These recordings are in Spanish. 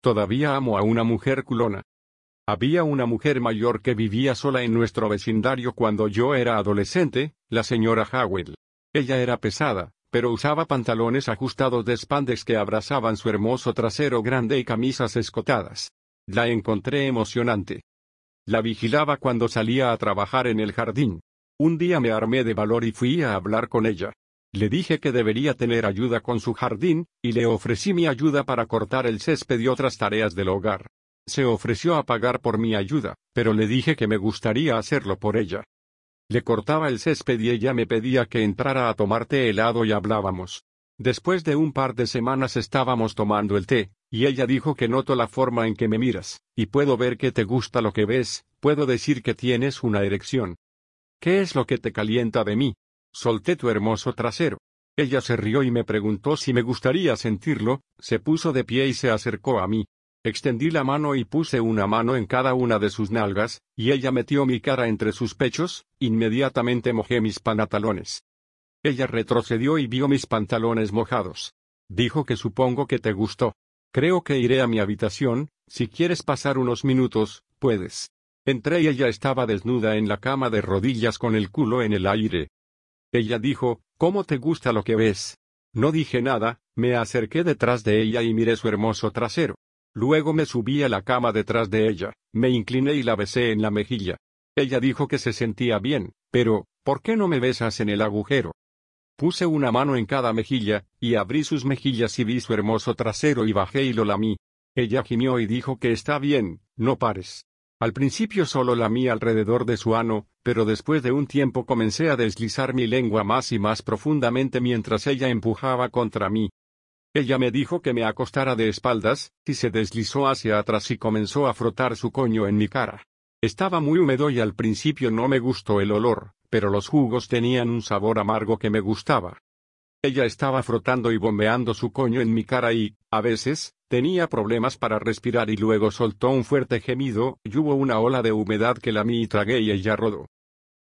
Todavía amo a una mujer culona. Había una mujer mayor que vivía sola en nuestro vecindario cuando yo era adolescente, la señora Howell. Ella era pesada, pero usaba pantalones ajustados de spandex que abrazaban su hermoso trasero grande y camisas escotadas. La encontré emocionante. La vigilaba cuando salía a trabajar en el jardín. Un día me armé de valor y fui a hablar con ella. Le dije que debería tener ayuda con su jardín, y le ofrecí mi ayuda para cortar el césped y otras tareas del hogar. Se ofreció a pagar por mi ayuda, pero le dije que me gustaría hacerlo por ella. Le cortaba el césped y ella me pedía que entrara a tomar té helado y hablábamos. Después de un par de semanas estábamos tomando el té, y ella dijo que noto la forma en que me miras, y puedo ver que te gusta lo que ves, puedo decir que tienes una erección. ¿Qué es lo que te calienta de mí? Solté tu hermoso trasero. Ella se rió y me preguntó si me gustaría sentirlo, se puso de pie y se acercó a mí. Extendí la mano y puse una mano en cada una de sus nalgas, y ella metió mi cara entre sus pechos, inmediatamente mojé mis pantalones. Ella retrocedió y vio mis pantalones mojados. Dijo que supongo que te gustó. Creo que iré a mi habitación, si quieres pasar unos minutos, puedes. Entré y ella estaba desnuda en la cama de rodillas con el culo en el aire. Ella dijo, ¿Cómo te gusta lo que ves? No dije nada, me acerqué detrás de ella y miré su hermoso trasero. Luego me subí a la cama detrás de ella, me incliné y la besé en la mejilla. Ella dijo que se sentía bien, pero, ¿por qué no me besas en el agujero? Puse una mano en cada mejilla, y abrí sus mejillas y vi su hermoso trasero y bajé y lo lamí. Ella gimió y dijo que está bien, no pares. Al principio solo lamí alrededor de su ano, pero después de un tiempo comencé a deslizar mi lengua más y más profundamente mientras ella empujaba contra mí. Ella me dijo que me acostara de espaldas, y se deslizó hacia atrás y comenzó a frotar su coño en mi cara. Estaba muy húmedo y al principio no me gustó el olor, pero los jugos tenían un sabor amargo que me gustaba. Ella estaba frotando y bombeando su coño en mi cara y, a veces, tenía problemas para respirar y luego soltó un fuerte gemido, y hubo una ola de humedad que la y tragué y ella rodó.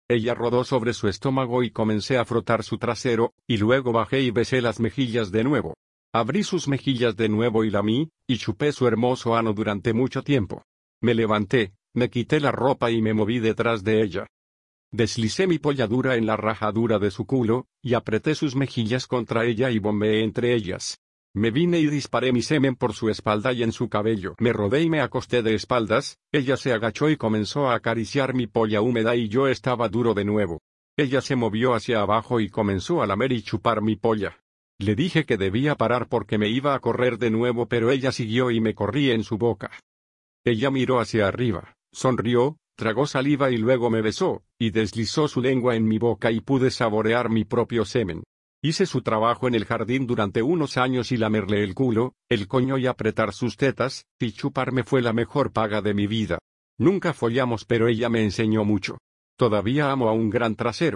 Ella rodó sobre su estómago y comencé a frotar su trasero, y luego bajé y besé las mejillas de nuevo. Abrí sus mejillas de nuevo y lamí, y chupé su hermoso ano durante mucho tiempo. Me levanté, me quité la ropa y me moví detrás de ella. Deslicé mi polladura en la rajadura de su culo, y apreté sus mejillas contra ella y bombeé entre ellas. Me vine y disparé mi semen por su espalda y en su cabello. Me rodé y me acosté de espaldas, ella se agachó y comenzó a acariciar mi polla húmeda y yo estaba duro de nuevo. Ella se movió hacia abajo y comenzó a lamer y chupar mi polla. Le dije que debía parar porque me iba a correr de nuevo pero ella siguió y me corrí en su boca. Ella miró hacia arriba, sonrió, tragó saliva y luego me besó, y deslizó su lengua en mi boca y pude saborear mi propio semen. Hice su trabajo en el jardín durante unos años y lamerle el culo, el coño y apretar sus tetas, y chuparme fue la mejor paga de mi vida. Nunca follamos pero ella me enseñó mucho. Todavía amo a un gran trasero.